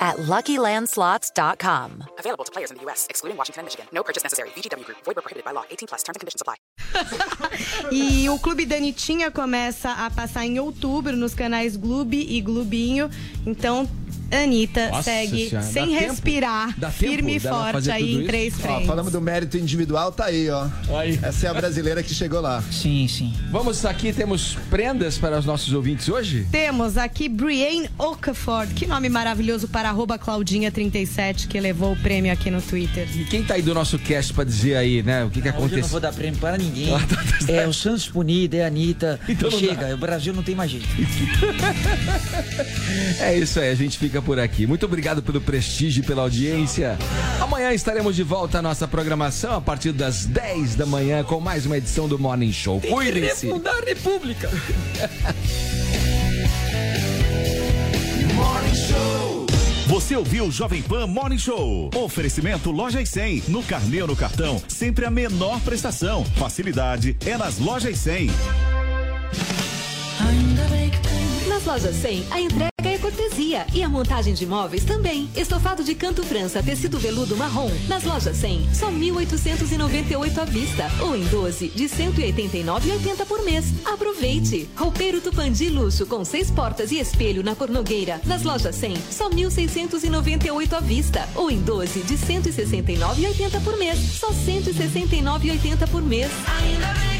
at LuckyLandSlots.com. Available to players in the U.S., excluding Washington and Michigan. No purchase necessary. VGW Group. Void where prohibited by law. 18 plus. Terms and conditions apply. E o Clube Danitinha começa a passar em outubro nos canais Gloob e Glubinho. Então, Anitta Nossa segue Senhora, sem dá tempo- respirar, dá firme e tempo forte aí em três frentes. falamos do mérito individual, tá aí, ó. Aí. Essa é a brasileira que chegou lá. Sim, sim. Vamos aqui, temos prendas para os nossos ouvintes hoje? Temos aqui Brienne Okafor, que nome maravilhoso para arroba Claudinha37, que levou o prêmio aqui no Twitter. E quem tá aí do nosso cast pra dizer aí, né? O que que Hoje eu não aconteceu? vou dar prêmio para ninguém. Ah, tá, tá É o Santos Punido, é a Anitta. Então chega, o Brasil não tem mais jeito. É isso aí, a gente fica por aqui. Muito obrigado pelo prestígio e pela audiência. Amanhã estaremos de volta à nossa programação a partir das 10 da manhã com mais uma edição do Morning Show. Cuidem-se. Refundar a República. Você ouviu o Jovem Pan Morning Show. Oferecimento Lojas 100. No carnê ou no cartão, sempre a menor prestação. Facilidade é nas Lojas 100. Nas lojas 100, a entrega cortesia e a montagem de móveis também. Estofado de canto França, tecido veludo marrom. Nas lojas 100, só 1.898 à vista ou em 12 de 189,80 por mês. Aproveite! Roupeiro Tupandi luxo com seis portas e espelho na Cornogueira. Nas lojas 100, só 1.698 à vista ou em 12 de 169,80 por mês. Só 169,80 por mês. Ainda bem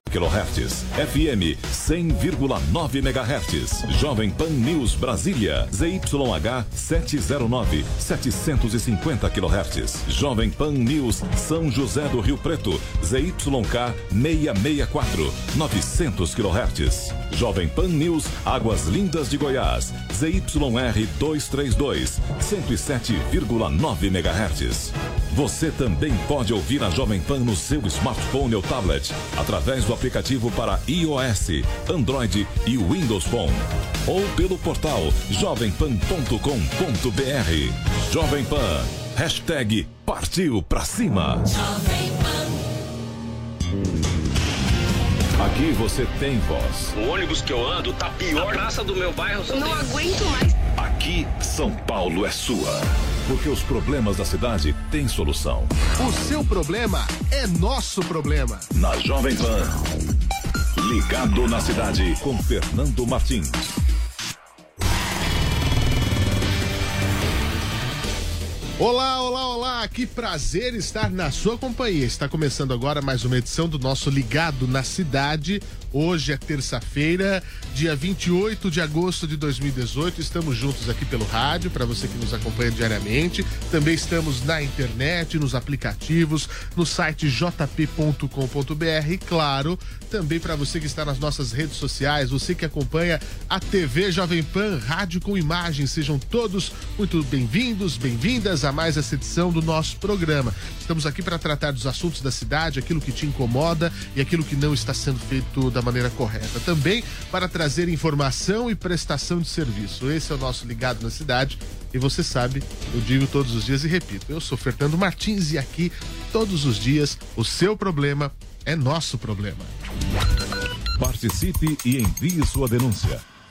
kHz. FM 100,9 MHz. Jovem Pan News Brasília, ZYH 709, 750 kHz. Jovem Pan News São José do Rio Preto, ZYK 664, 900 kHz. Jovem Pan News Águas Lindas de Goiás, ZYR 232, 107,9 MHz. Você também pode ouvir a Jovem Pan no seu smartphone ou tablet, através do aplicativo para iOS, Android e Windows Phone. Ou pelo portal jovempan.com.br. Jovem Pan. Hashtag partiu pra cima. Aqui você tem voz. O ônibus que eu ando tá pior. A praça do meu bairro. Não aguento mais. Aqui, São Paulo é sua. Porque os problemas da cidade têm solução. O seu problema é nosso problema. Na Jovem Pan. Ligado na cidade com Fernando Martins. Olá, olá, olá, que prazer estar na sua companhia. Está começando agora mais uma edição do nosso Ligado na Cidade. Hoje é terça-feira, dia 28 de agosto de 2018. Estamos juntos aqui pelo rádio, para você que nos acompanha diariamente. Também estamos na internet, nos aplicativos, no site jp.com.br e, claro, também para você que está nas nossas redes sociais, você que acompanha a TV Jovem Pan, rádio com imagem. Sejam todos muito bem-vindos, bem-vindas a mais essa edição do nosso programa. Estamos aqui para tratar dos assuntos da cidade, aquilo que te incomoda e aquilo que não está sendo feito da maneira correta. Também para trazer informação e prestação de serviço. Esse é o nosso Ligado na Cidade. E você sabe, eu digo todos os dias e repito, eu sou Fernando Martins e aqui, todos os dias, o seu problema é nosso problema. Participe e envie sua denúncia.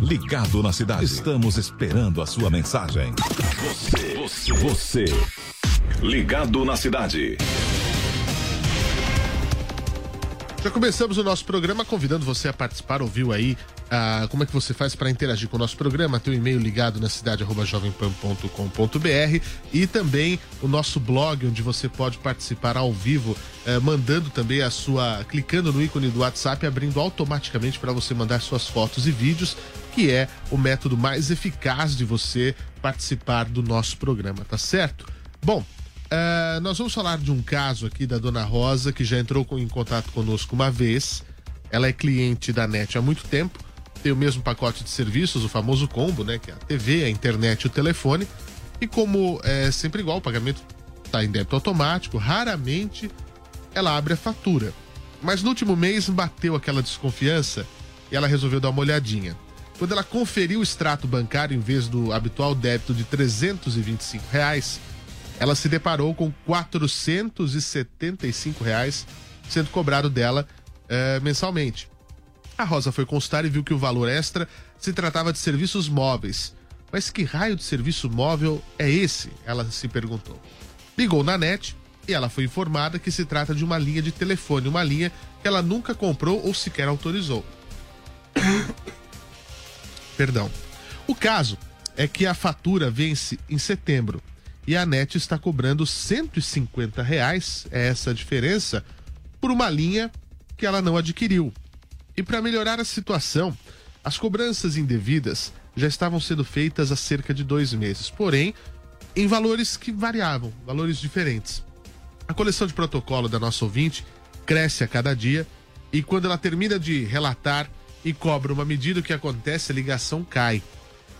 Ligado na Cidade. Estamos esperando a sua mensagem. Você, você, você. Ligado na Cidade. Já começamos o nosso programa convidando você a participar, ouviu aí ah, como é que você faz para interagir com o nosso programa, tem o e-mail ligado na cidade jovempan.com.br e também o nosso blog onde você pode participar ao vivo, eh, mandando também a sua, clicando no ícone do WhatsApp, abrindo automaticamente para você mandar suas fotos e vídeos, que é o método mais eficaz de você participar do nosso programa, tá certo? Bom, Uh, nós vamos falar de um caso aqui da dona Rosa, que já entrou em contato conosco uma vez. Ela é cliente da NET há muito tempo, tem o mesmo pacote de serviços, o famoso combo, né? Que é a TV, a internet e o telefone. E como é sempre igual, o pagamento está em débito automático, raramente ela abre a fatura. Mas no último mês bateu aquela desconfiança e ela resolveu dar uma olhadinha. Quando ela conferiu o extrato bancário em vez do habitual débito de 325 reais, ela se deparou com 475 reais sendo cobrado dela eh, mensalmente. A Rosa foi consultar e viu que o valor extra se tratava de serviços móveis. Mas que raio de serviço móvel é esse? Ela se perguntou. Ligou na net e ela foi informada que se trata de uma linha de telefone, uma linha que ela nunca comprou ou sequer autorizou. Perdão. O caso é que a fatura vence em setembro e a NET está cobrando 150 reais, é essa a diferença, por uma linha que ela não adquiriu. E para melhorar a situação, as cobranças indevidas já estavam sendo feitas há cerca de dois meses, porém em valores que variavam, valores diferentes. A coleção de protocolo da nossa ouvinte cresce a cada dia e quando ela termina de relatar e cobra uma medida, o que acontece? A ligação cai.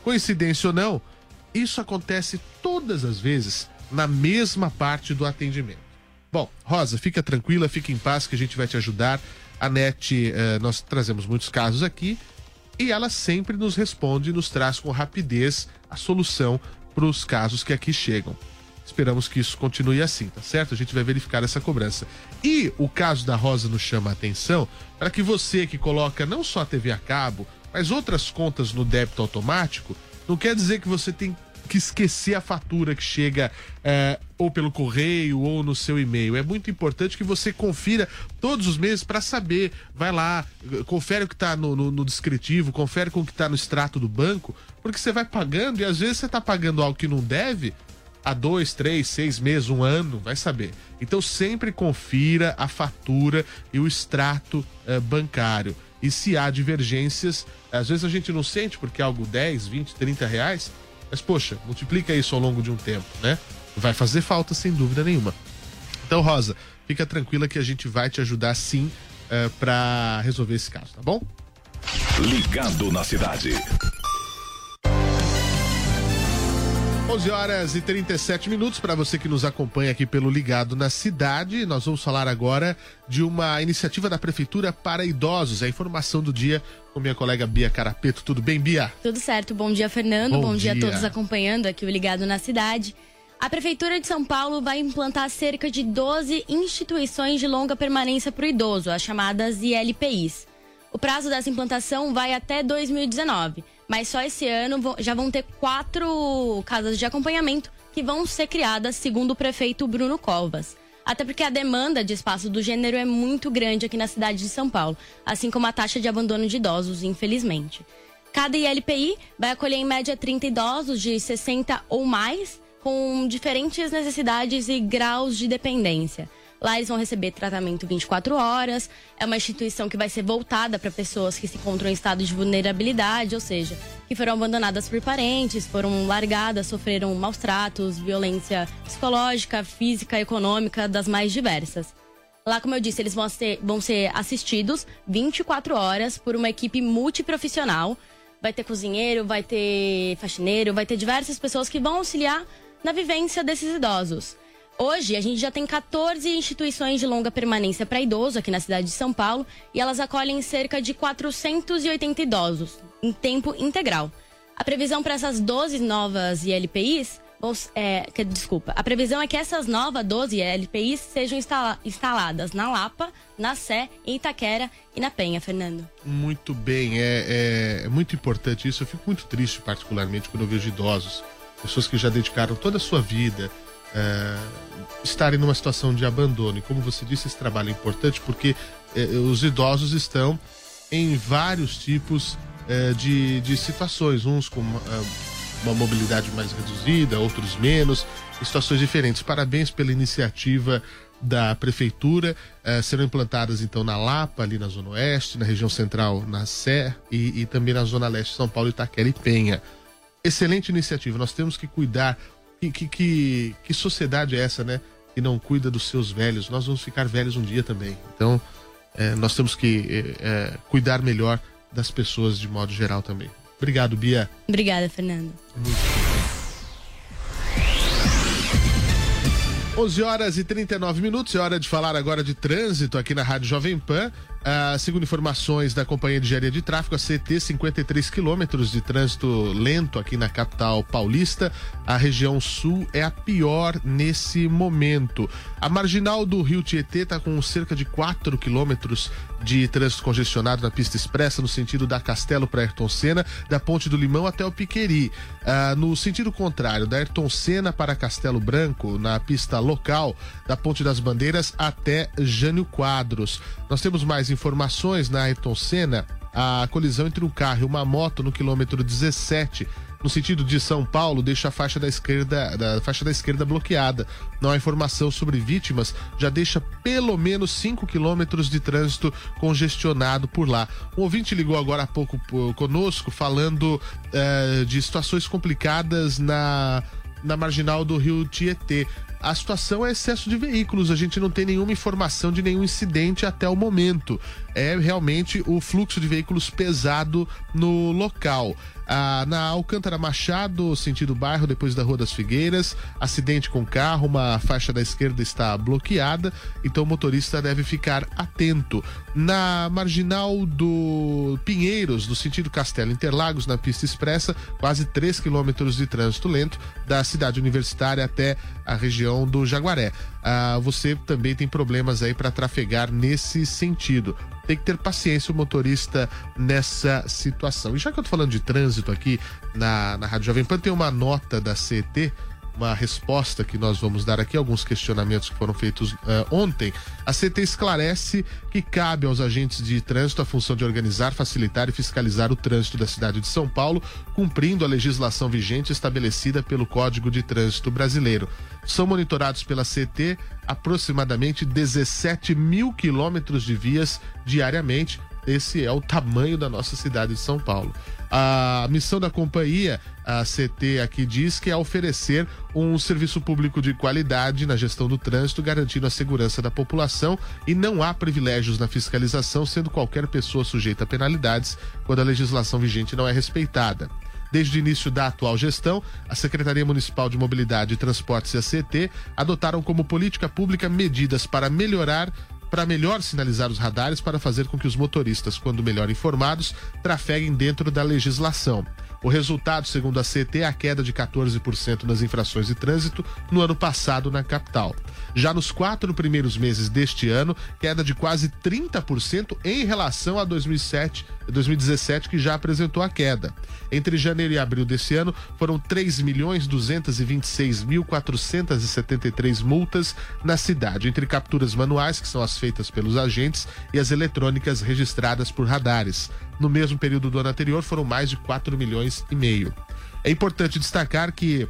Coincidência ou não, isso acontece todas as vezes na mesma parte do atendimento. Bom, Rosa, fica tranquila, fica em paz que a gente vai te ajudar. A NET, eh, nós trazemos muitos casos aqui e ela sempre nos responde e nos traz com rapidez a solução para os casos que aqui chegam. Esperamos que isso continue assim, tá certo? A gente vai verificar essa cobrança. E o caso da Rosa nos chama a atenção para que você que coloca não só a TV a cabo, mas outras contas no débito automático, não quer dizer que você tem que esquecer a fatura que chega é, ou pelo correio ou no seu e-mail. É muito importante que você confira todos os meses para saber. Vai lá, confere o que está no, no, no descritivo, confere com o que está no extrato do banco, porque você vai pagando e às vezes você está pagando algo que não deve há dois, três, seis meses, um ano, vai saber. Então sempre confira a fatura e o extrato eh, bancário. E se há divergências, às vezes a gente não sente porque é algo 10, 20, 30 reais, mas poxa, multiplica isso ao longo de um tempo, né? Vai fazer falta sem dúvida nenhuma. Então, Rosa, fica tranquila que a gente vai te ajudar sim eh, para resolver esse caso, tá bom? Ligado na cidade. 11 horas e 37 minutos para você que nos acompanha aqui pelo Ligado na Cidade. Nós vamos falar agora de uma iniciativa da Prefeitura para idosos. É a informação do dia com minha colega Bia Carapeto. Tudo bem, Bia? Tudo certo. Bom dia, Fernando. Bom Bom, dia. dia. a todos acompanhando aqui o Ligado na Cidade. A Prefeitura de São Paulo vai implantar cerca de 12 instituições de longa permanência para o idoso, as chamadas ILPIs. O prazo dessa implantação vai até 2019, mas só esse ano já vão ter quatro casas de acompanhamento que vão ser criadas, segundo o prefeito Bruno Covas. Até porque a demanda de espaço do gênero é muito grande aqui na cidade de São Paulo, assim como a taxa de abandono de idosos, infelizmente. Cada ILPI vai acolher em média 30 idosos de 60 ou mais, com diferentes necessidades e graus de dependência. Lá eles vão receber tratamento 24 horas. É uma instituição que vai ser voltada para pessoas que se encontram em estado de vulnerabilidade, ou seja, que foram abandonadas por parentes, foram largadas, sofreram maus tratos, violência psicológica, física, econômica, das mais diversas. Lá, como eu disse, eles vão ser, vão ser assistidos 24 horas por uma equipe multiprofissional. Vai ter cozinheiro, vai ter faxineiro, vai ter diversas pessoas que vão auxiliar na vivência desses idosos. Hoje, a gente já tem 14 instituições de longa permanência para idoso aqui na cidade de São Paulo e elas acolhem cerca de 480 idosos em tempo integral. A previsão para essas 12 novas ILPIs é, que- desculpa, a previsão é que essas novas 12 LPIs sejam instala- instaladas na Lapa, na Sé, em Itaquera e na Penha, Fernando. Muito bem, é, é- é muito importante isso. Eu fico muito triste, particularmente, quando eu vejo idosos, pessoas que já dedicaram toda a sua vida, é, estarem numa situação de abandono. E como você disse, esse trabalho é importante porque é, os idosos estão em vários tipos é, de, de situações, uns com uma, uma mobilidade mais reduzida, outros menos, situações diferentes. Parabéns pela iniciativa da prefeitura. Eh, serão implantadas então na Lapa, ali na Zona Oeste, na região central, na Sé e, e também na Zona Leste, São Paulo, Itaquera e Penha. Excelente iniciativa. Nós temos que cuidar. Que, que, que, que sociedade é essa, né? Que não cuida dos seus velhos. Nós vamos ficar velhos um dia também. Então, eh, nós temos que eh, cuidar melhor das pessoas de modo geral também. Obrigado, Bia. Obrigada, Fernando. 11 horas e 39 minutos, é hora de falar agora de trânsito aqui na Rádio Jovem Pan. Ah, segundo informações da Companhia de Engenharia de Tráfego, a CT, 53 quilômetros de trânsito lento aqui na capital paulista. A região sul é a pior nesse momento. A marginal do Rio Tietê está com cerca de 4 quilômetros de trânsito congestionado na pista expressa, no sentido da Castelo para Ayrton Senna, da Ponte do Limão até o Piqueri. Ah, no sentido contrário, da Ayrton Senna para Castelo Branco, na pista local, da Ponte das Bandeiras até Jânio Quadros. Nós temos mais informações na Ayrton Senna, a colisão entre um carro e uma moto no quilômetro 17 no sentido de São Paulo, deixa a faixa da esquerda, da faixa da esquerda bloqueada. Não há informação sobre vítimas, já deixa pelo menos 5 quilômetros de trânsito congestionado por lá. Um ouvinte ligou agora há pouco conosco falando eh, de situações complicadas na, na marginal do rio Tietê a situação é excesso de veículos. A gente não tem nenhuma informação de nenhum incidente até o momento. É realmente o fluxo de veículos pesado no local. Ah, na Alcântara Machado, sentido bairro, depois da Rua das Figueiras, acidente com carro, uma faixa da esquerda está bloqueada, então o motorista deve ficar atento. Na marginal do Pinheiros, no sentido Castelo Interlagos, na pista expressa, quase 3 quilômetros de trânsito lento, da cidade universitária até a região do Jaguaré. Ah, você também tem problemas aí para trafegar nesse sentido tem que ter paciência o motorista nessa situação. E já que eu tô falando de trânsito aqui na, na Rádio Jovem Pan, tem uma nota da CET uma resposta que nós vamos dar aqui, alguns questionamentos que foram feitos uh, ontem. A CT esclarece que cabe aos agentes de trânsito a função de organizar, facilitar e fiscalizar o trânsito da cidade de São Paulo, cumprindo a legislação vigente estabelecida pelo Código de Trânsito Brasileiro. São monitorados pela CT aproximadamente 17 mil quilômetros de vias diariamente. Esse é o tamanho da nossa cidade de São Paulo. A missão da companhia, a CT aqui diz que é oferecer um serviço público de qualidade na gestão do trânsito, garantindo a segurança da população e não há privilégios na fiscalização, sendo qualquer pessoa sujeita a penalidades quando a legislação vigente não é respeitada. Desde o início da atual gestão, a Secretaria Municipal de Mobilidade e Transportes e a CT adotaram como política pública medidas para melhorar para melhor sinalizar os radares para fazer com que os motoristas, quando melhor informados, trafeguem dentro da legislação. O resultado, segundo a CT, é a queda de 14% nas infrações de trânsito no ano passado na capital. Já nos quatro primeiros meses deste ano, queda de quase 30% em relação a 2007, 2017, que já apresentou a queda. Entre janeiro e abril desse ano, foram 3 milhões 226 mil 473 multas na cidade, entre capturas manuais, que são as feitas pelos agentes, e as eletrônicas registradas por radares. No mesmo período do ano anterior, foram mais de 4 milhões e meio. É importante destacar que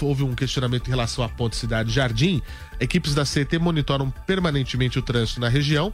houve um questionamento em relação à ponte Cidade Jardim. Equipes da CT monitoram permanentemente o trânsito na região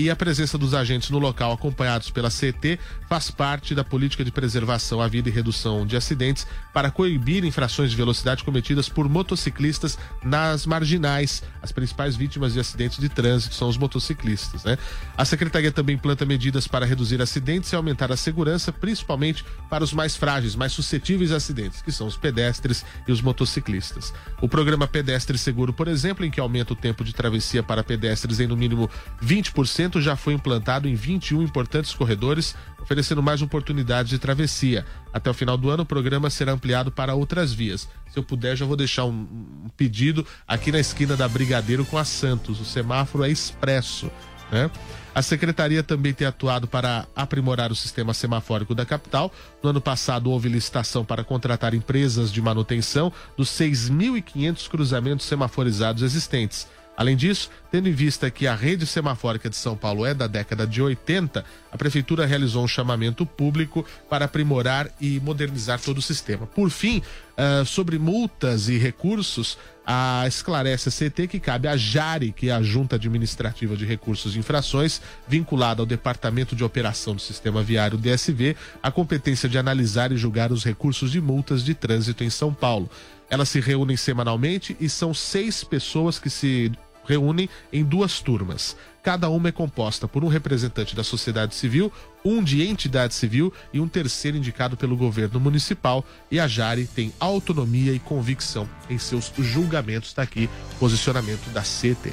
e a presença dos agentes no local, acompanhados pela CT, faz parte da política de preservação à vida e redução de acidentes para coibir infrações de velocidade cometidas por motociclistas nas marginais. As principais vítimas de acidentes de trânsito são os motociclistas. Né? A Secretaria também implanta medidas para reduzir acidentes e aumentar a segurança, principalmente para os mais frágeis, mais suscetíveis a acidentes, que são os pedestres e os motociclistas. O programa Pedestre Seguro, por exemplo, em que aumenta o tempo de travessia para pedestres em no mínimo 20%, já foi implantado em 21 importantes corredores, oferecendo mais oportunidades de travessia. Até o final do ano, o programa será ampliado para outras vias. Se eu puder, já vou deixar um, um pedido aqui na esquina da Brigadeiro com a Santos. O semáforo é expresso. né? A secretaria também tem atuado para aprimorar o sistema semafórico da capital. No ano passado, houve licitação para contratar empresas de manutenção dos 6.500 cruzamentos semaforizados existentes. Além disso, tendo em vista que a rede semafórica de São Paulo é da década de 80, a prefeitura realizou um chamamento público para aprimorar e modernizar todo o sistema. Por fim, ah, sobre multas e recursos, a esclarece a CT que cabe à JARE, que é a Junta Administrativa de Recursos e Infrações, vinculada ao Departamento de Operação do Sistema Viário DSV, a competência de analisar e julgar os recursos de multas de trânsito em São Paulo. Elas se reúnem semanalmente e são seis pessoas que se reúnem em duas turmas. Cada uma é composta por um representante da sociedade civil, um de entidade civil e um terceiro indicado pelo governo municipal. E a Jari tem autonomia e convicção em seus julgamentos. Está aqui posicionamento da CT.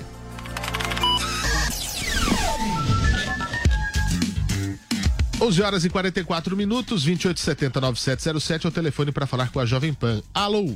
Onze horas e 44 minutos, 2870-9707 é o telefone para falar com a Jovem Pan. Alô?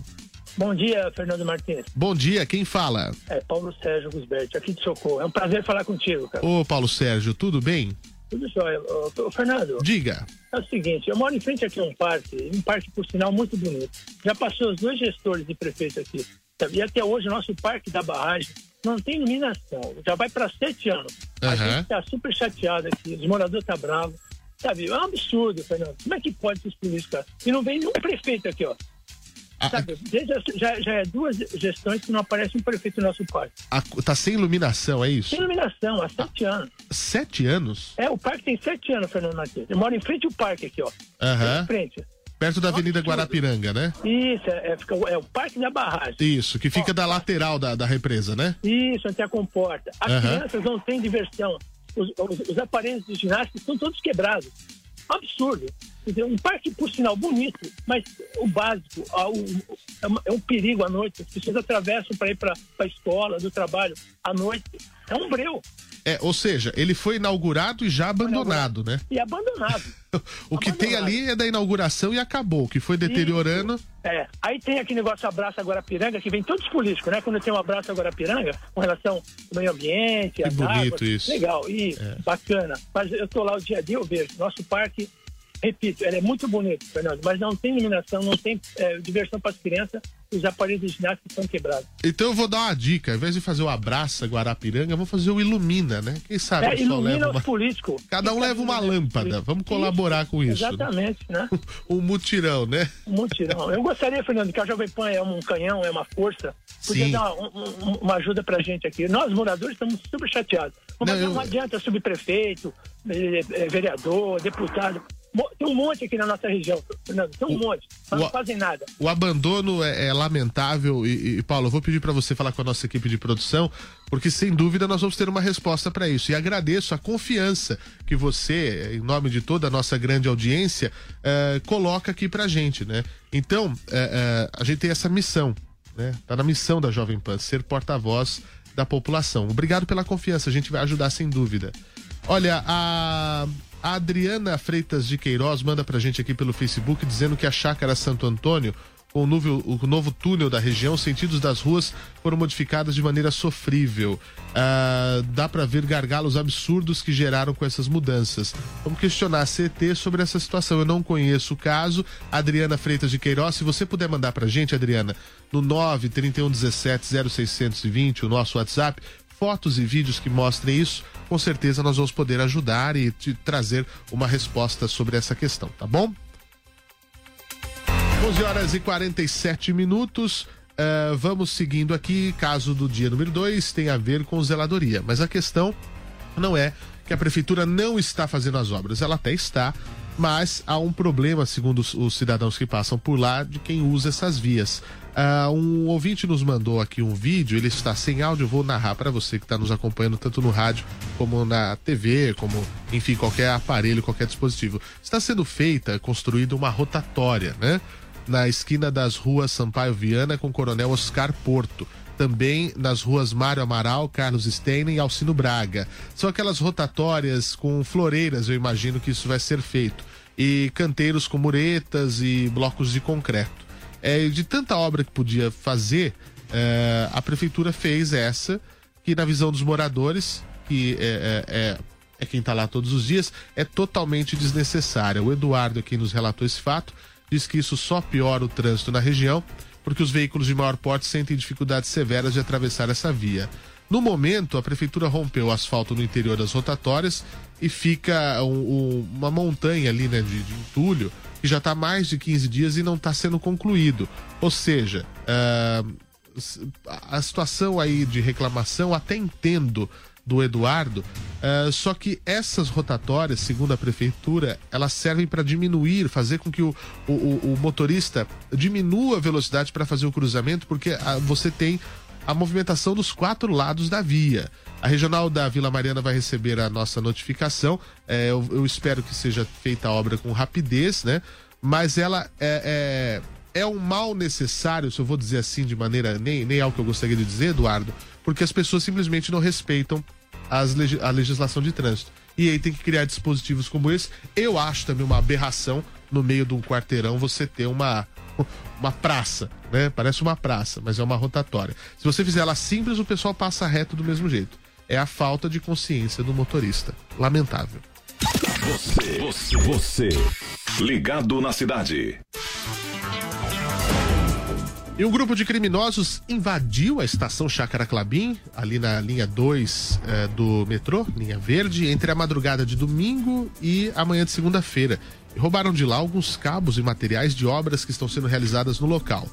Bom dia, Fernando Martins. Bom dia, quem fala? É Paulo Sérgio Gusberti, aqui de Socorro. É um prazer falar contigo, cara. Ô, Paulo Sérgio, tudo bem? Tudo jóia. Ô, Fernando. Diga. É o seguinte, eu moro em frente aqui a um parque, um parque, por sinal, muito bonito. Já passou os dois gestores e prefeito aqui. sabe? E até hoje o nosso parque da barragem não tem iluminação. Já vai para sete anos. A Aham. gente tá super chateado aqui, os moradores tá bravos. Sabe, é um absurdo, Fernando. Como é que pode ser isso, cara? E não vem nenhum prefeito aqui, ó. Sabe, desde a- já, já é duas gestões que não aparece um prefeito no nosso parque. A- tá sem iluminação, é isso? Tem iluminação há sete anos. Sete anos? É, o parque tem sete anos, Fernando Martins. Eu moro em frente ao parque aqui, ó. Aham. Em frente. Perto da Avenida Guarapiranga, né? Isso, é, é, fica- é o parque da barragem. Isso, que fica da lateral da, da represa, né? Isso, tem a comporta. As Aham. crianças não têm diversão. Os, os- os aparelhos de ginástica estão todos quebrados. Absurdo. Dizer, um parque, por sinal, bonito, mas o básico, a- o- é, é um perigo à noite. As pessoas atravessam para ir para a escola, do trabalho, à noite. É um breu. É, ou seja, ele foi inaugurado e já abandonado, né? E abandonado. O que tem ali é da inauguração e acabou, o que foi deteriorando. É, aí tem aquele negócio Abraço Guarapiranga, que vem todos políticos, né? Quando tem um Abraço Guarapiranga, com relação ao meio ambiente, Que bonito águas. isso. É. Legal, e bacana. Mas eu tô lá o dia a dia, eu vejo. Nosso parque, repito, ele é muito bonito, Fernando, mas não tem iluminação, não tem é, diversão para as crianças, os aparelhos de ginástica estão quebrados. Então eu vou dar uma dica, ao invés de fazer o Abraça Guarapiranga, eu vou fazer o Ilumina, né? Quem sabe É, ilumina leva políticos. Cada um leva uma lâmpada. Vamos colaborar com isso. né? Exatamente, né? Um mutirão, né? Um mutirão. Eu gostaria, Fernando, que a Jovem Pan é um canhão, é uma força, podia Sim. dar um- um- uma ajuda pra gente aqui. Nós, moradores, estamos super chateados. Mas Não, não, eu- adianta subprefeito, eh, eh, vereador, deputado. Tem um monte aqui na nossa região, Fernando. Tem um monte, mas o- não fazem nada. O abandono é, é lamentável e, e, Paulo, eu vou pedir para você falar com a nossa equipe de produção, porque sem dúvida nós vamos ter uma resposta para isso. E agradeço a confiança que você, em nome de toda a nossa grande audiência, eh, coloca aqui pra gente, né? Então, eh, eh, a gente tem essa missão, né? Tá na missão da Jovem Pan, ser porta-voz da população. Obrigado pela confiança, a gente vai ajudar sem dúvida. Olha, a, a Adriana Freitas de Queiroz manda pra gente aqui pelo Facebook dizendo que a chácara Santo Antônio, com o novo, o novo túnel da região, os sentidos das ruas foram modificadas de maneira sofrível. Ah, dá pra ver gargalos absurdos que geraram com essas mudanças. Vamos questionar a CT sobre essa situação. Eu não conheço o caso. Adriana Freitas de Queiroz, se você puder mandar pra gente, Adriana, no 93117 0620, o nosso WhatsApp, fotos e vídeos que mostrem isso, com certeza nós vamos poder ajudar e te trazer uma resposta sobre essa questão, tá bom? 11 horas e 47 minutos. eh, vamos seguindo aqui. Caso do dia número 2 tem a ver com zeladoria. Mas a questão não é que a prefeitura não está fazendo as obras. Ela até está, mas há um problema, segundo os, os cidadãos que passam por lá, de quem usa essas vias. Ah, um ouvinte nos mandou aqui um vídeo, ele está sem áudio, vou narrar para você que está nos acompanhando tanto no rádio como na TV, como enfim, qualquer aparelho, qualquer dispositivo. Está sendo feita, construída uma rotatória, né? Na esquina das ruas Sampaio Viana com Coronel Oscar Porto também nas ruas Mário Amaral, Carlos Steiner e Alcino Braga. São aquelas rotatórias com floreiras, eu imagino que isso vai ser feito. E canteiros com muretas e blocos de concreto. É, de tanta obra que podia fazer, é, a prefeitura fez essa, que na visão dos moradores, que é, é, é, é quem está lá todos os dias, é totalmente desnecessária. O Eduardo é quem nos relatou esse fato, diz que isso só piora o trânsito na região, porque os veículos de maior porte sentem dificuldades severas de atravessar essa via. No momento, a prefeitura rompeu o asfalto no interior das rotatórias e fica um- um- uma montanha ali né, de, de entulho que já está mais de 15 dias e não está sendo concluído. Ou seja, a a situação aí de reclamação até entendo do Eduardo, ah, só que essas rotatórias, segundo a prefeitura, elas servem para diminuir, fazer com que o, o, o- o motorista diminua a velocidade para fazer o cruzamento, porque ah, você tem a movimentação dos quatro lados da via. A regional da Vila Mariana vai receber a nossa notificação. É, eu, eu espero que seja feita a obra com rapidez, né? Mas ela é, é, é um mal necessário, se eu vou dizer assim de maneira. Nem, nem é o que eu gostaria de dizer, Eduardo, porque as pessoas simplesmente não respeitam as a legislação de trânsito. E aí tem que criar dispositivos como esse. Eu acho também uma aberração no meio de um quarteirão você ter uma, uma praça, né? Parece uma praça, mas é uma rotatória. Se você fizer ela simples, o pessoal passa reto do mesmo jeito. É a falta de consciência do motorista. Lamentável. Você, você, você. Ligado na cidade. E um grupo de criminosos invadiu a estação Chácara Clabim, ali na linha 2 eh, do metrô, linha verde, entre a madrugada de domingo e a manhã de segunda-feira. Roubaram de lá alguns cabos e materiais de obras que estão sendo realizadas no local.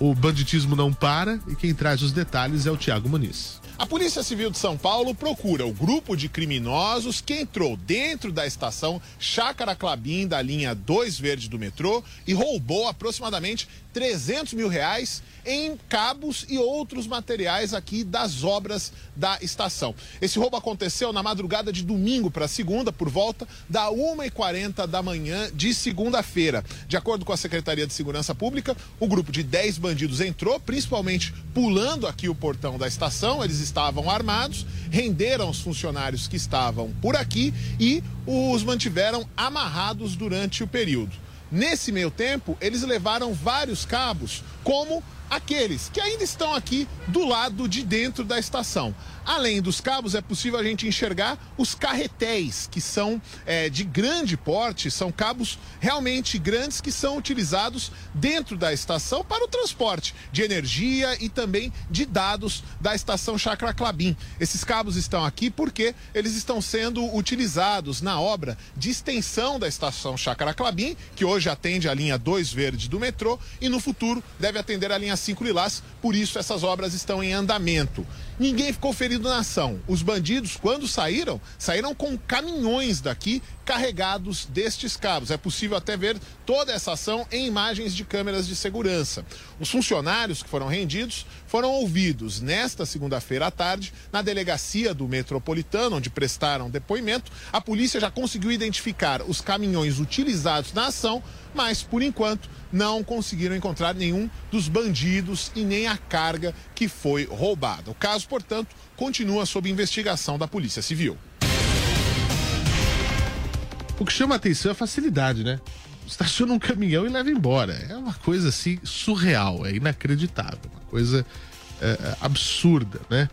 O banditismo não para e quem traz os detalhes é o Tiago Muniz. A Polícia Civil de São Paulo procura o grupo de criminosos que entrou dentro da estação Chácara Clabim da linha 2 verde do metrô e roubou aproximadamente 300 mil reais em cabos e outros materiais aqui das obras da estação. Esse roubo aconteceu na madrugada de domingo para segunda, por volta da 1h40 da manhã de segunda-feira. De acordo com a Secretaria de Segurança Pública, o grupo de 10 bandidos entrou, principalmente pulando aqui o portão da estação. Eles estavam armados, renderam os funcionários que estavam por aqui e os mantiveram amarrados durante o período. Nesse meio tempo, eles levaram vários cabos, como aqueles que ainda estão aqui do lado de dentro da estação. Além dos cabos, é possível a gente enxergar os carretéis, que são é, de grande porte, são cabos realmente grandes que são utilizados dentro da estação para o transporte de energia e também de dados da estação Chacra Clabim. Esses cabos estão aqui porque eles estão sendo utilizados na obra de extensão da estação Chacra Clabim, que hoje atende a linha 2 verde do metrô e no futuro deve atender a linha 5 Lilás, por isso essas obras estão em andamento. Ninguém ficou ferido na ação. Os bandidos, quando saíram, saíram com caminhões daqui carregados destes cabos. É possível até ver toda essa ação em imagens de câmeras de segurança. Os funcionários que foram rendidos foram ouvidos nesta segunda-feira à tarde na delegacia do Metropolitano, onde prestaram depoimento. A polícia já conseguiu identificar os caminhões utilizados na ação, mas por enquanto não conseguiram encontrar nenhum dos bandidos e nem a carga que foi roubada. O caso, portanto, continua sob investigação da Polícia Civil. O que chama a atenção é a facilidade, né? Estaciona um caminhão e leva embora. É uma coisa assim surreal, é inacreditável, uma coisa é, é, absurda, né?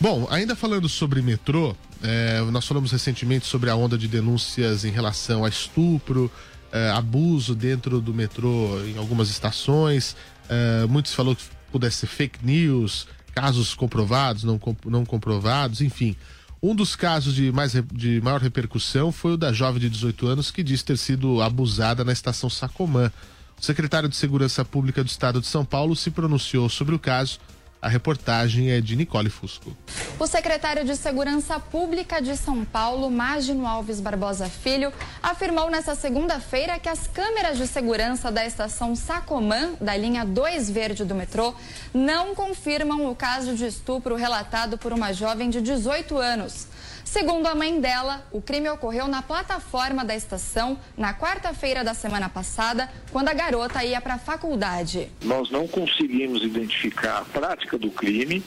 Bom, ainda falando sobre metrô, é, nós falamos recentemente sobre a onda de denúncias em relação a estupro, é, abuso dentro do metrô em algumas estações. É, muitos falou que pudesse ser fake news, casos comprovados, não, não comprovados, enfim. Um dos casos de, mais, de maior repercussão foi o da jovem de 18 anos que diz ter sido abusada na estação Sacomã. O secretário de Segurança Pública do Estado de São Paulo se pronunciou sobre o caso. A reportagem é de Nicole Fusco. O secretário de Segurança Pública de São Paulo, Magno Alves Barbosa Filho, afirmou nesta segunda-feira que as câmeras de segurança da estação Sacomã, da linha 2 verde do metrô, não confirmam o caso de estupro relatado por uma jovem de 18 anos. Segundo a mãe dela, o crime ocorreu na plataforma da estação na quarta-feira da semana passada, quando a garota ia para a faculdade. Nós não conseguimos identificar a prática do crime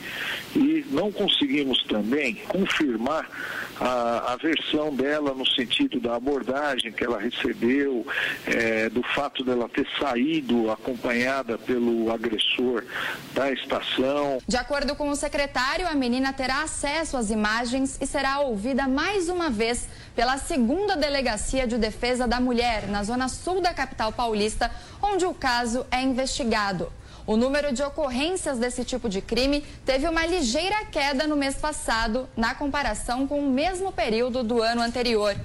e não conseguimos também confirmar a, a versão dela no sentido da abordagem que ela recebeu, é, do fato dela ter saído acompanhada pelo agressor da estação. De acordo com o secretário, a menina terá acesso às imagens e será ouvida mais uma vez pela segunda delegacia de defesa da mulher, na zona sul da capital paulista, onde o caso é investigado. O número de ocorrências desse tipo de crime teve uma ligeira queda no mês passado, na comparação com o mesmo período do ano anterior.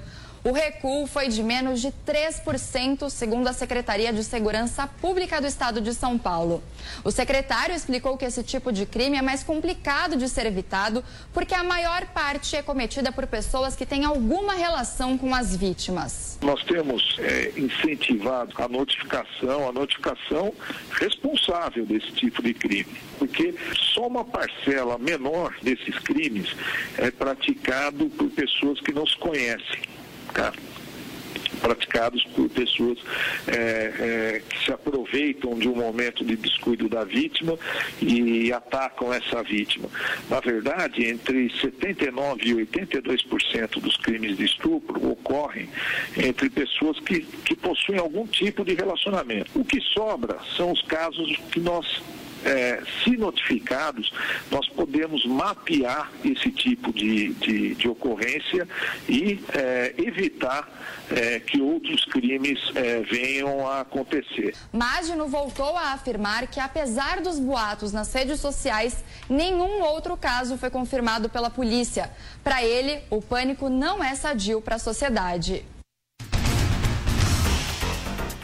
O recuo foi de menos de 3%, segundo a Secretaria de Segurança Pública do Estado de São Paulo. O secretário explicou que esse tipo de crime é mais complicado de ser evitado porque a maior parte é cometida por pessoas que têm alguma relação com as vítimas. Nós temos é, incentivado a notificação, a notificação responsável desse tipo de crime, porque só uma parcela menor desses crimes é praticado por pessoas que não se conhecem praticados por pessoas é, é, que se aproveitam de um momento de descuido da vítima e atacam essa vítima. Na verdade, entre 79% e 82% dos crimes de estupro ocorrem entre pessoas que, que possuem algum tipo de relacionamento. O que sobra são os casos que nós é, se notificados, nós podemos mapear esse tipo de, de, de ocorrência e é, evitar é, que outros crimes é, venham a acontecer. Magno voltou a afirmar que, apesar dos boatos nas redes sociais, nenhum outro caso foi confirmado pela polícia. Para ele, o pânico não é sadio para a sociedade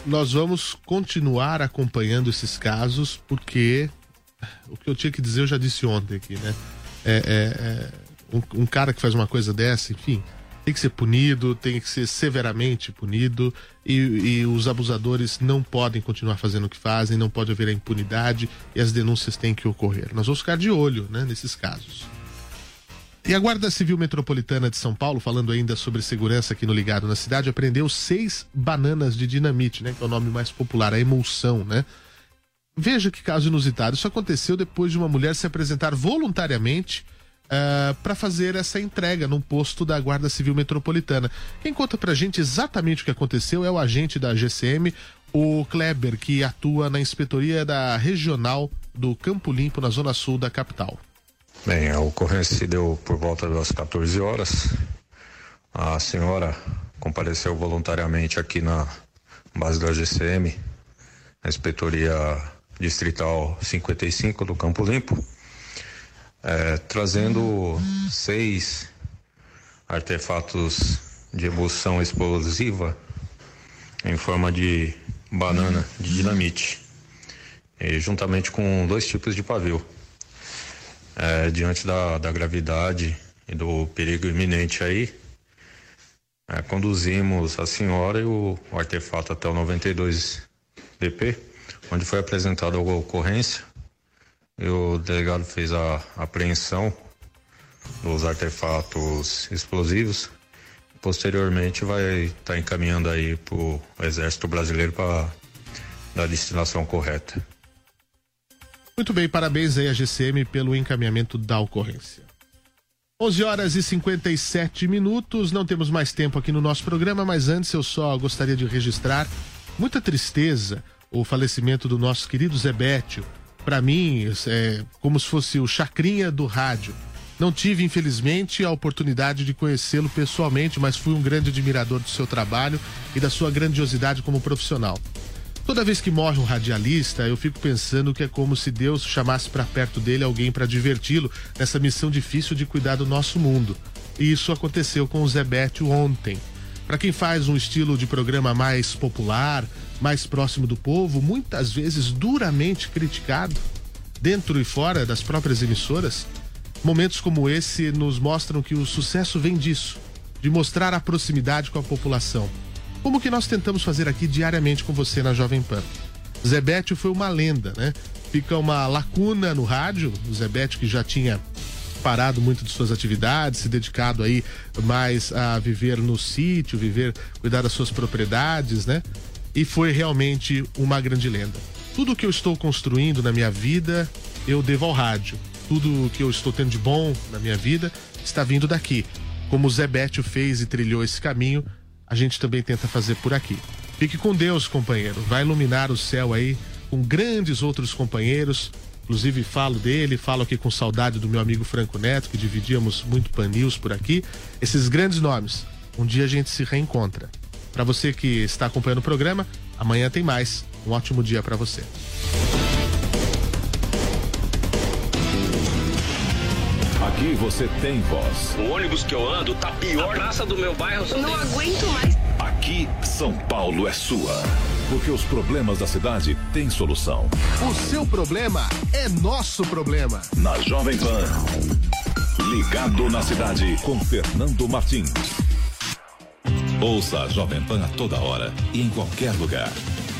nós vamos continuar acompanhando esses casos, porque o que eu tinha que dizer eu já disse ontem aqui, né? É, é, é um, um, cara que faz uma coisa dessa, enfim, tem que ser punido, tem que ser severamente punido, e, e os abusadores não podem continuar fazendo o que fazem, não pode haver a impunidade e as denúncias têm que ocorrer. Nós vamos ficar de olho né, nesses casos. E a Guarda Civil Metropolitana de São Paulo, falando ainda sobre segurança aqui no Ligado na cidade, apreendeu seis bananas de dinamite, né? Que é o nome mais popular, a emulsão, né? Veja que caso inusitado. Isso aconteceu depois de uma mulher se apresentar voluntariamente uh, para fazer essa entrega num posto da Guarda Civil Metropolitana. Quem conta pra gente exatamente o que aconteceu é o agente da GCM, o Kleber, que atua na inspetoria da regional do Campo Limpo, na zona sul da capital. Bem, a ocorrência se deu por volta das 14 horas. A senhora compareceu voluntariamente aqui na base da GCM, na inspetoria distrital 55 do Campo Limpo, é, trazendo seis artefatos de emulsão explosiva em forma de banana de dinamite, e juntamente com dois tipos de pavio é, diante da, da gravidade e do perigo iminente aí, é, conduzimos a senhora e o, o artefato até o 92 DP, onde foi apresentada a ocorrência e o delegado fez a apreensão dos artefatos explosivos. Posteriormente vai estar tá encaminhando aí para o Exército Brasileiro para a destinação correta. Muito bem, parabéns aí à GCM pelo encaminhamento da ocorrência. 11 horas e 57 minutos, não temos mais tempo aqui no nosso programa, mas antes eu só gostaria de registrar muita tristeza o falecimento do nosso querido Zebétio. Para mim, é como se fosse o chacrinha do rádio. Não tive, infelizmente, a oportunidade de conhecê-lo pessoalmente, mas fui um grande admirador do seu trabalho e da sua grandiosidade como profissional. Toda vez que morre um radialista, eu fico pensando que é como se Deus chamasse para perto dele alguém para diverti-lo nessa missão difícil de cuidar do nosso mundo. E isso aconteceu com o Zebete ontem. Para quem faz um estilo de programa mais popular, mais próximo do povo, muitas vezes duramente criticado, dentro e fora das próprias emissoras, momentos como esse nos mostram que o sucesso vem disso, de mostrar a proximidade com a população como que nós tentamos fazer aqui diariamente com você na Jovem Pan. Zebete foi uma lenda, né? Fica uma lacuna no rádio, o Zebete que já tinha parado muito de suas atividades, se dedicado aí mais a viver no sítio, viver, cuidar das suas propriedades, né? E foi realmente uma grande lenda. Tudo que eu estou construindo na minha vida, eu devo ao rádio. Tudo que eu estou tendo de bom na minha vida está vindo daqui como o Zé Bétio fez e trilhou esse caminho, a gente também tenta fazer por aqui. Fique com Deus, companheiro. Vai iluminar o céu aí com grandes outros companheiros. Inclusive falo dele, falo aqui com saudade do meu amigo Franco Neto, que dividíamos muito pan news por aqui. Esses grandes nomes. Um dia a gente se reencontra. Para você que está acompanhando o programa, amanhã tem mais. Um ótimo dia para você. Aqui você tem voz. O ônibus que eu ando tá pior. A praça do meu bairro. Não tem- aguento mais. Aqui, São Paulo é sua. Porque os problemas da cidade têm solução. O seu problema é nosso problema. Na Jovem Pan. Ligado na cidade com Fernando Martins. Ouça a Jovem Pan a toda hora e em qualquer lugar.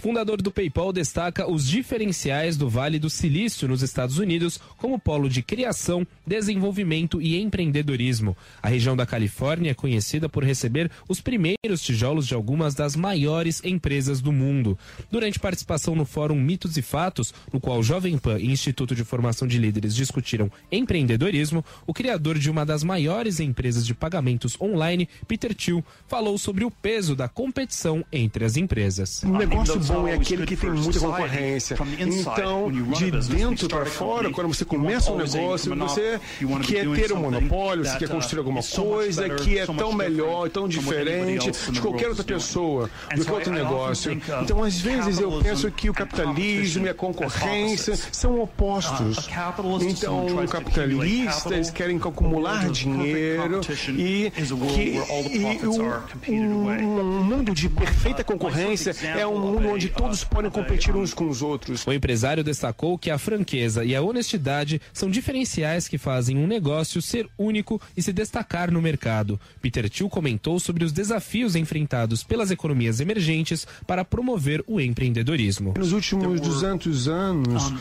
Fundador do PayPal destaca os diferenciais do Vale do Silício nos Estados Unidos como polo de criação, desenvolvimento e empreendedorismo. A região da Califórnia é conhecida por receber os primeiros tijolos de algumas das maiores empresas do mundo. Durante participação no Fórum Mitos e Fatos, no qual Jovem Pan e Instituto de Formação de Líderes discutiram empreendedorismo, o criador de uma das maiores empresas de pagamentos online, Peter Thiel, falou sobre o peso da competição entre as empresas. Um negócio bom é aquele que tem muita concorrência. Então, de dentro para fora, quando você começa um negócio, você quer ter um monopólio, você quer construir alguma coisa que é tão melhor, tão diferente de qualquer outra pessoa, do que outro negócio. Então, às vezes, eu penso que o capitalismo e a concorrência são opostos. Então, capitalistas querem acumular dinheiro e, que, e um, um mundo de perfeita concorrência é um mundo onde todos podem competir uns com os outros. O empresário destacou que a franqueza e a honestidade são diferenciais que fazem um negócio ser único e se destacar no mercado. Peter Thiel comentou sobre os desafios enfrentados pelas economias emergentes para promover o empreendedorismo. Nos últimos 200 anos,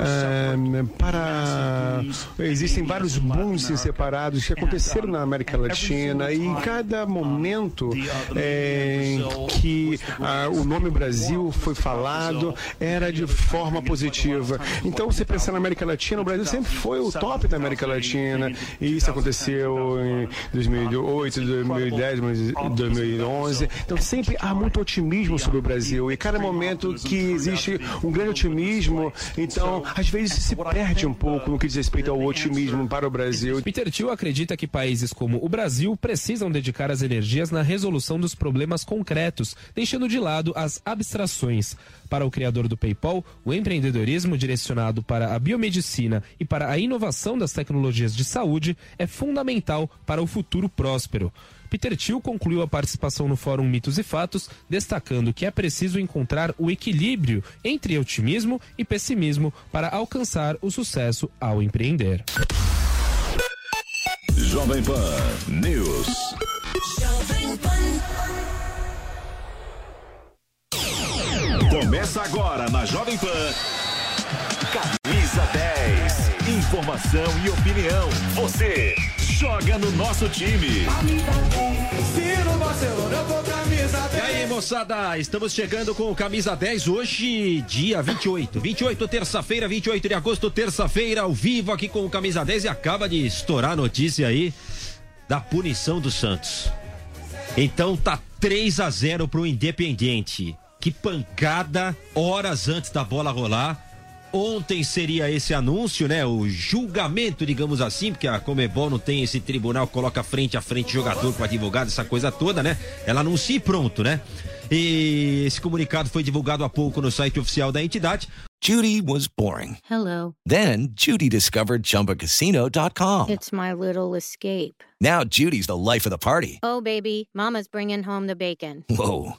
é, para existem vários booms separados que aconteceram na América Latina e em cada momento é, que ah, o nome Brasil foi falado era de forma positiva. Então, você pensar na América Latina, o Brasil sempre foi o top da América Latina e isso aconteceu em 2008, 2010, 2011. Então, sempre há muito otimismo sobre o Brasil e cada momento que existe um grande otimismo, então, às vezes se perde um pouco no que diz respeito ao otimismo para o Brasil. Peter Thiel acredita que países como o Brasil precisam dedicar as energias na resolução dos problemas concretos, deixando de lado as abstrações. Para o criador do PayPal, o empreendedorismo direcionado para a biomedicina e para a inovação das tecnologias de saúde é fundamental para o futuro próspero. Peter Thiel concluiu a participação no Fórum Mitos e Fatos, destacando que é preciso encontrar o equilíbrio entre otimismo e pessimismo para alcançar o sucesso ao empreender. Jovem Pan News. Começa agora na Jovem Pan. Camisa 10. Informação e opinião. Você joga no nosso time. E aí, moçada, estamos chegando com o Camisa 10 hoje, dia 28. 28, terça-feira, 28 de agosto, terça-feira, ao vivo aqui com o Camisa 10 e acaba de estourar a notícia aí da punição do Santos. Então tá 3 a 0 pro Independiente. Que pancada horas antes da bola rolar. Ontem seria esse anúncio, né? O julgamento, digamos assim, porque a Comebol não tem esse tribunal que coloca frente a frente jogador com advogado, essa coisa toda, né? Ela anuncia e pronto, né? E esse comunicado foi divulgado há pouco no site oficial da entidade. Judy was boring. Hello. Then Judy discovered ChumbaCasino.com. It's my little escape. Now Judy's the life of the party. Oh, baby, Mama's bringing home the bacon. Whoa,